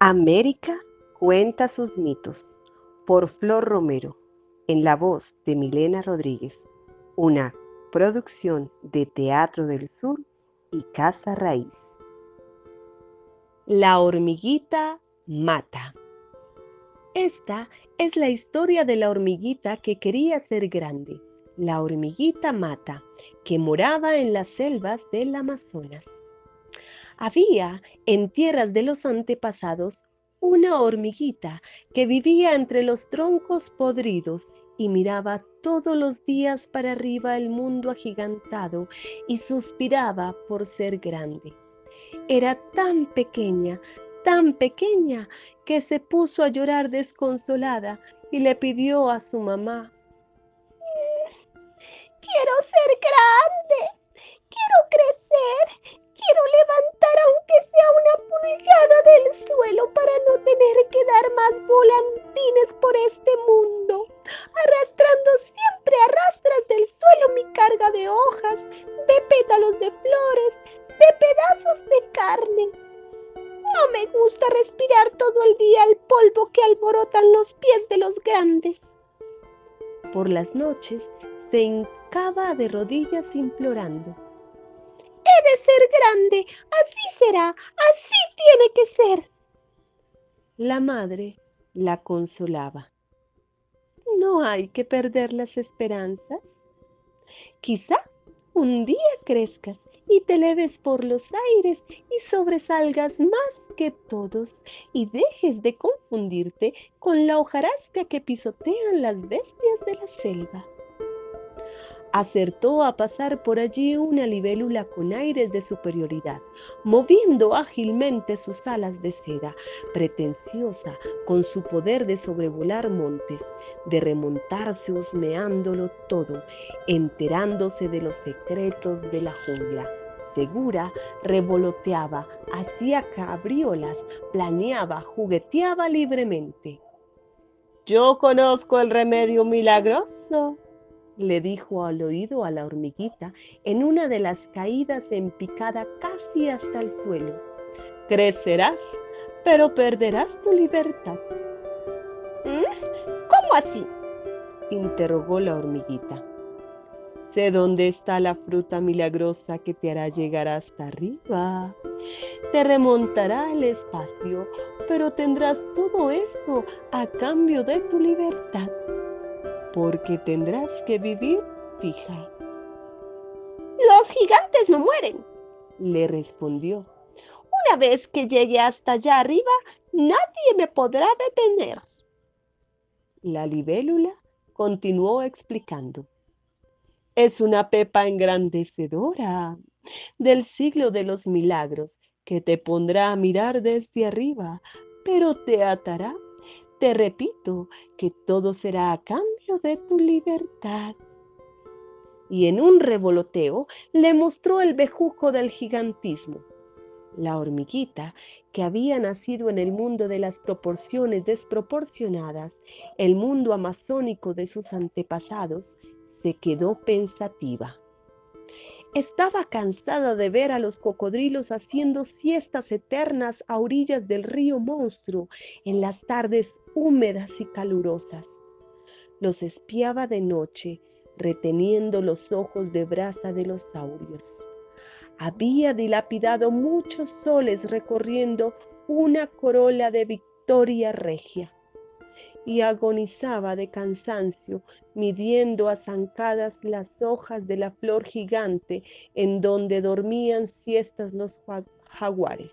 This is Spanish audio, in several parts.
América cuenta sus mitos por Flor Romero, en la voz de Milena Rodríguez, una producción de Teatro del Sur y Casa Raíz. La hormiguita mata. Esta es la historia de la hormiguita que quería ser grande, la hormiguita mata, que moraba en las selvas del Amazonas. Había en tierras de los antepasados una hormiguita que vivía entre los troncos podridos y miraba todos los días para arriba el mundo agigantado y suspiraba por ser grande. Era tan pequeña, tan pequeña, que se puso a llorar desconsolada y le pidió a su mamá, Quiero ser grande, quiero crecer, quiero levantar aunque sea una pulgada del suelo para no tener que dar más volantines por este mundo, arrastrando siempre arrastras del suelo mi carga de hojas, de pétalos de flores, de pedazos de carne. No me gusta respirar todo el día el polvo que alborotan los pies de los grandes. Por las noches se hincaba de rodillas implorando. He de ser grande, así será, así tiene que ser. La madre la consolaba. No hay que perder las esperanzas. Quizá un día crezcas y te leves por los aires y sobresalgas más que todos y dejes de confundirte con la hojarasca que pisotean las bestias de la selva acertó a pasar por allí una libélula con aires de superioridad, moviendo ágilmente sus alas de seda, pretenciosa con su poder de sobrevolar montes, de remontarse husmeándolo todo, enterándose de los secretos de la jungla. Segura, revoloteaba, hacía cabriolas, planeaba, jugueteaba libremente. Yo conozco el remedio milagroso, le dijo al oído a la hormiguita en una de las caídas en picada casi hasta el suelo. Crecerás, pero perderás tu libertad. ¿Mm? ¿Cómo así? interrogó la hormiguita. Sé dónde está la fruta milagrosa que te hará llegar hasta arriba. Te remontará el espacio, pero tendrás todo eso a cambio de tu libertad porque tendrás que vivir fija. Los gigantes no mueren, le respondió. Una vez que llegue hasta allá arriba, nadie me podrá detener. La libélula continuó explicando. Es una pepa engrandecedora del siglo de los milagros que te pondrá a mirar desde arriba, pero te atará te repito que todo será a cambio de tu libertad. Y en un revoloteo le mostró el bejuco del gigantismo. La hormiguita, que había nacido en el mundo de las proporciones desproporcionadas, el mundo amazónico de sus antepasados, se quedó pensativa. Estaba cansada de ver a los cocodrilos haciendo siestas eternas a orillas del río monstruo en las tardes húmedas y calurosas. Los espiaba de noche, reteniendo los ojos de brasa de los saurios. Había dilapidado muchos soles recorriendo una corola de victoria regia y agonizaba de cansancio, midiendo a zancadas las hojas de la flor gigante en donde dormían siestas los jaguares.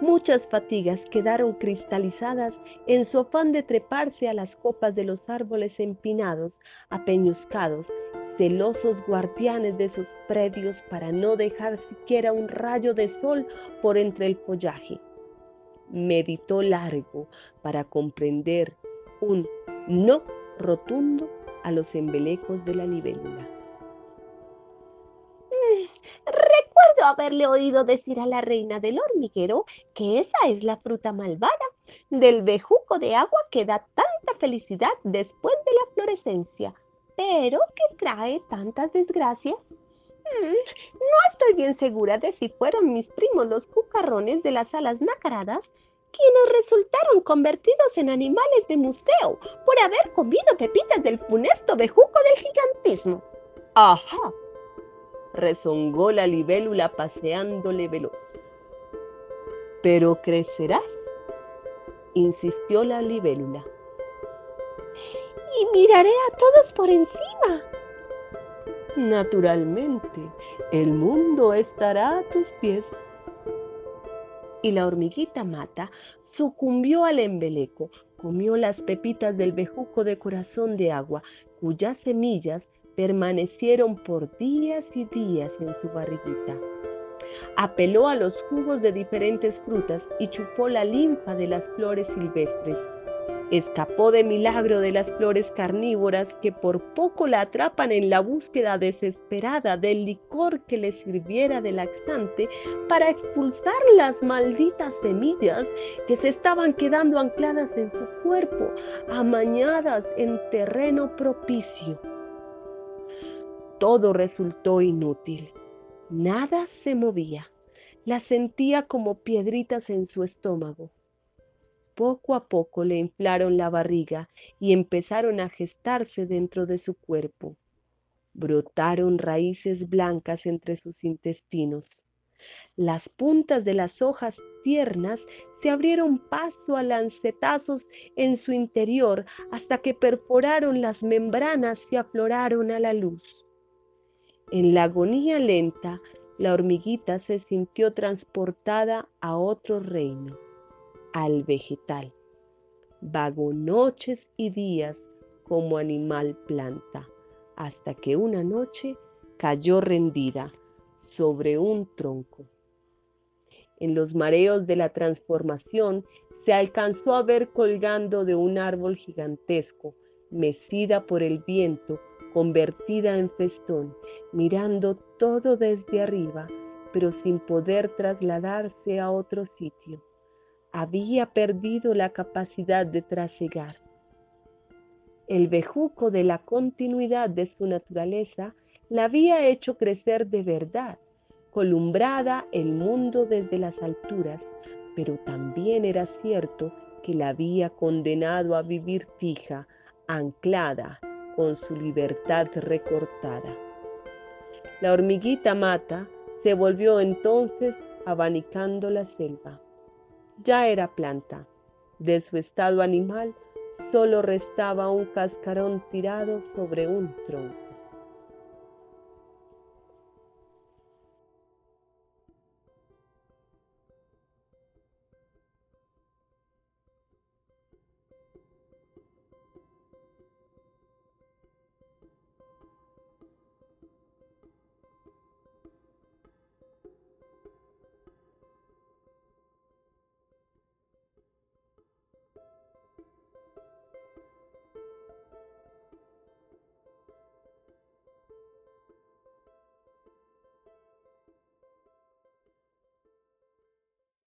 Muchas fatigas quedaron cristalizadas en su afán de treparse a las copas de los árboles empinados, apeñuscados, celosos guardianes de sus predios para no dejar siquiera un rayo de sol por entre el follaje meditó largo para comprender un no rotundo a los embelecos de la libélula. Mm, recuerdo haberle oído decir a la reina del hormiguero que esa es la fruta malvada del bejuco de agua que da tanta felicidad después de la florescencia, pero que trae tantas desgracias. Mm, no estoy bien segura de si fueron mis primos los cucarrones de las alas nacaradas quienes resultaron convertidos en animales de museo por haber comido pepitas del funesto bejuco del gigantismo. Ajá, rezongó la libélula paseándole veloz. Pero crecerás, insistió la libélula. Y miraré a todos por encima. Naturalmente, el mundo estará a tus pies. Y la hormiguita mata sucumbió al embeleco, comió las pepitas del bejuco de corazón de agua, cuyas semillas permanecieron por días y días en su barriguita. Apeló a los jugos de diferentes frutas y chupó la linfa de las flores silvestres Escapó de milagro de las flores carnívoras que por poco la atrapan en la búsqueda desesperada del licor que le sirviera de laxante para expulsar las malditas semillas que se estaban quedando ancladas en su cuerpo, amañadas en terreno propicio. Todo resultó inútil. Nada se movía. La sentía como piedritas en su estómago poco a poco le inflaron la barriga y empezaron a gestarse dentro de su cuerpo. Brotaron raíces blancas entre sus intestinos. Las puntas de las hojas tiernas se abrieron paso a lancetazos en su interior hasta que perforaron las membranas y afloraron a la luz. En la agonía lenta, la hormiguita se sintió transportada a otro reino al vegetal. Vagó noches y días como animal planta, hasta que una noche cayó rendida sobre un tronco. En los mareos de la transformación se alcanzó a ver colgando de un árbol gigantesco, mecida por el viento, convertida en festón, mirando todo desde arriba, pero sin poder trasladarse a otro sitio había perdido la capacidad de trasegar. El bejuco de la continuidad de su naturaleza la había hecho crecer de verdad, columbrada el mundo desde las alturas, pero también era cierto que la había condenado a vivir fija, anclada, con su libertad recortada. La hormiguita mata se volvió entonces abanicando la selva ya era planta. De su estado animal solo restaba un cascarón tirado sobre un tronco.